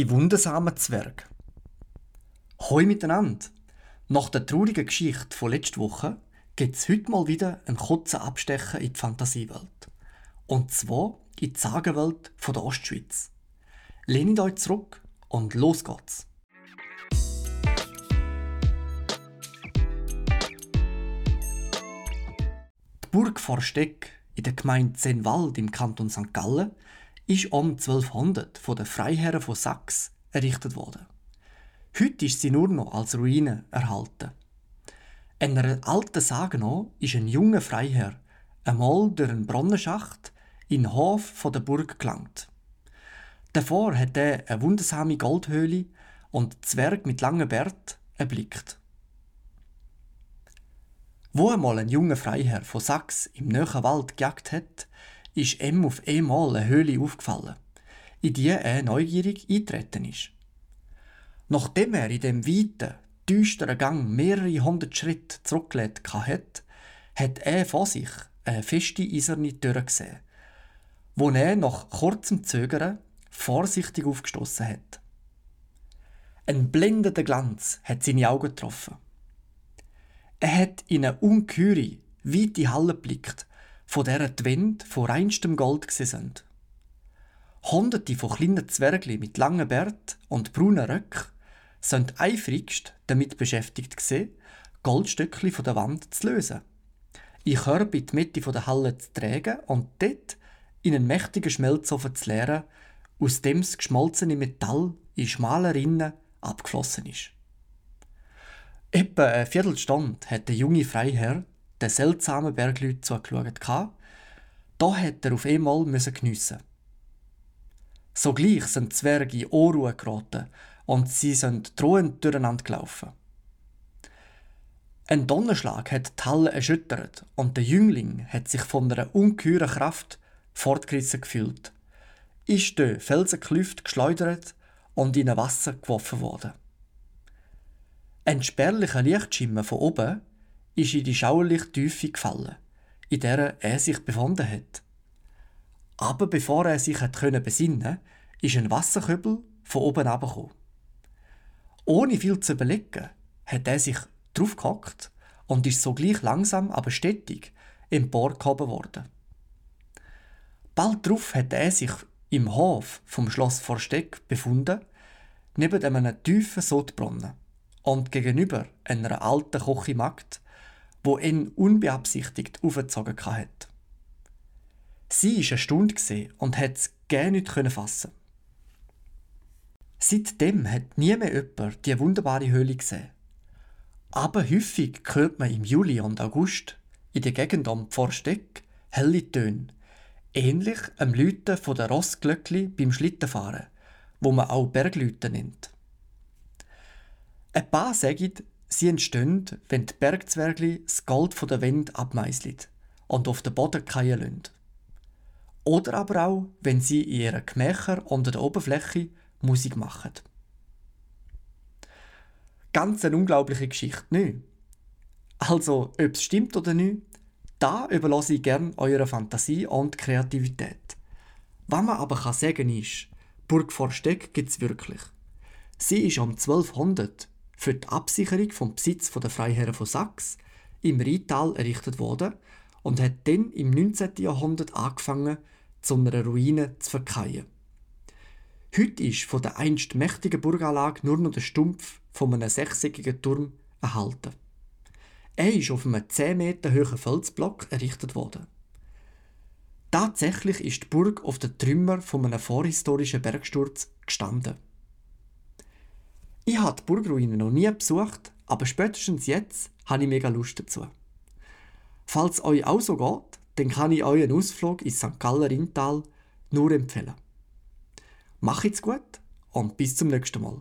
Die wundersamen Zwerge. Hoi miteinander! Nach der traurigen Geschichte von letzter Woche gibt es heute mal wieder einen kurzen Abstecher in die Fantasiewelt. Und zwar in die Sagenwelt von der Ostschweiz. Lehnt euch zurück und los geht's! Die Burg Vorsteck in der Gemeinde Zenwald im Kanton St. Gallen ist um 1200 von den Freiherren von Sachs errichtet worden. Heute ist sie nur noch als Ruine erhalten. Einer alten Sage noch ist ein junger Freiherr einmal durch einen Brunnenschacht in den Hof von der Burg gelangt. Davor hat er eine wundersame Goldhöhle und Zwerg mit langem Bart erblickt. Wo einmal ein junger Freiherr von Sachs im nahen Wald gejagt hat, ist ihm auf einmal eine Höhle aufgefallen, in die er neugierig eintreten ist. Nachdem er in dem weiten, düsteren Gang mehrere hundert Schritte zurückgelegt hat, hat er vor sich eine feste eiserne Tür gesehen, wo er nach kurzem Zögern vorsichtig aufgestoßen hat. Ein blendender Glanz hat seine Augen getroffen. Er hat in eine ungeheure, weite Halle geblickt, von der die Wände von reinstem Gold sind. Hunderte von kleinen Zwergli mit langen Bart und braunen Röcken sind eifrigst damit beschäftigt gewesen, Goldstückli von der Wand zu lösen, in Körbe in die Mitte der Halle zu tragen und dort in einen mächtigen Schmelzofen zu leeren, aus dem das geschmolzene Metall in schmalen Rinnen abgeflossen ist. Etwa eine Viertelstunde hat der junge Freiherr den seltsamen Bergleuten zugeschaut. Da hätte er auf einmal geniessen Sogleich sind die Zwerge in Unruhe geraten und sie sind drohend durcheinander gelaufen. Ein Donnerschlag hat die Halle erschüttert und der Jüngling hat sich von einer ungeheuren Kraft fortgerissen gefühlt, ist durch Felsenklüft geschleudert und in ein Wasser geworfen worden. Ein spärlicher Lichtschimmer von oben ist in die schauerliche Tiefe gefallen, in der er sich befunden hat. Aber bevor er sich hat können besinnen, ist ein Wasserkübel von oben abgekommen. Ohne viel zu überlegen, hat er sich draufgehockt und ist sogleich langsam, aber stetig emporgehoben worden. Bald darauf hat er sich im Hof vom Schloss Vorsteck befunden, neben einem tiefen Sodbrunnen und gegenüber einer alten Kochimagd, wo ihn unbeabsichtigt aufgezogen hat. Sie war eine Stunde und hat es gerne nicht fassen. Seitdem hat nie mehr jemand die wunderbare Höhle gesehen. Aber häufig hört man im Juli und August in der Gegend um Pforsteck helle Töne, ähnlich am Läuten von der Rossglöckli beim Schlittenfahren, wo man auch Berglüte nennt. Ein paar sagen, Sie entstehen, wenn die Bergzwergli das Gold von der Wände abmeißeln und auf den Boden fallen lassen. Oder aber auch, wenn sie in ihren Gemächern unter der Oberfläche Musik machen. Ganz eine unglaubliche Geschichte, nicht? Also, ob es stimmt oder nicht, da überlasse ich gerne eurer Fantasie und Kreativität. Was man aber kann sagen ist, Burg Vorsteck gibt es wirklich. Sie ist um 1200 für die Absicherung vom Besitz der Freiherren von Sachs im Rheintal errichtet worden und hat dann im 19. Jahrhundert angefangen, zu einer Ruine zu verkehren. Heute ist von der einst mächtigen Burganlage nur noch der Stumpf von einem sechseckigen Turm erhalten. Er ist auf einem 10 Meter hohen Felsblock errichtet worden. Tatsächlich ist die Burg auf den Trümmer von einem vorhistorischen Bergsturz gestanden. Ich habe die Burgruine noch nie besucht, aber spätestens jetzt habe ich mega Lust dazu. Falls euch auch so geht, dann kann ich euch einen Ausflug ins St. Galler Rintal nur empfehlen. Macht's gut und bis zum nächsten Mal.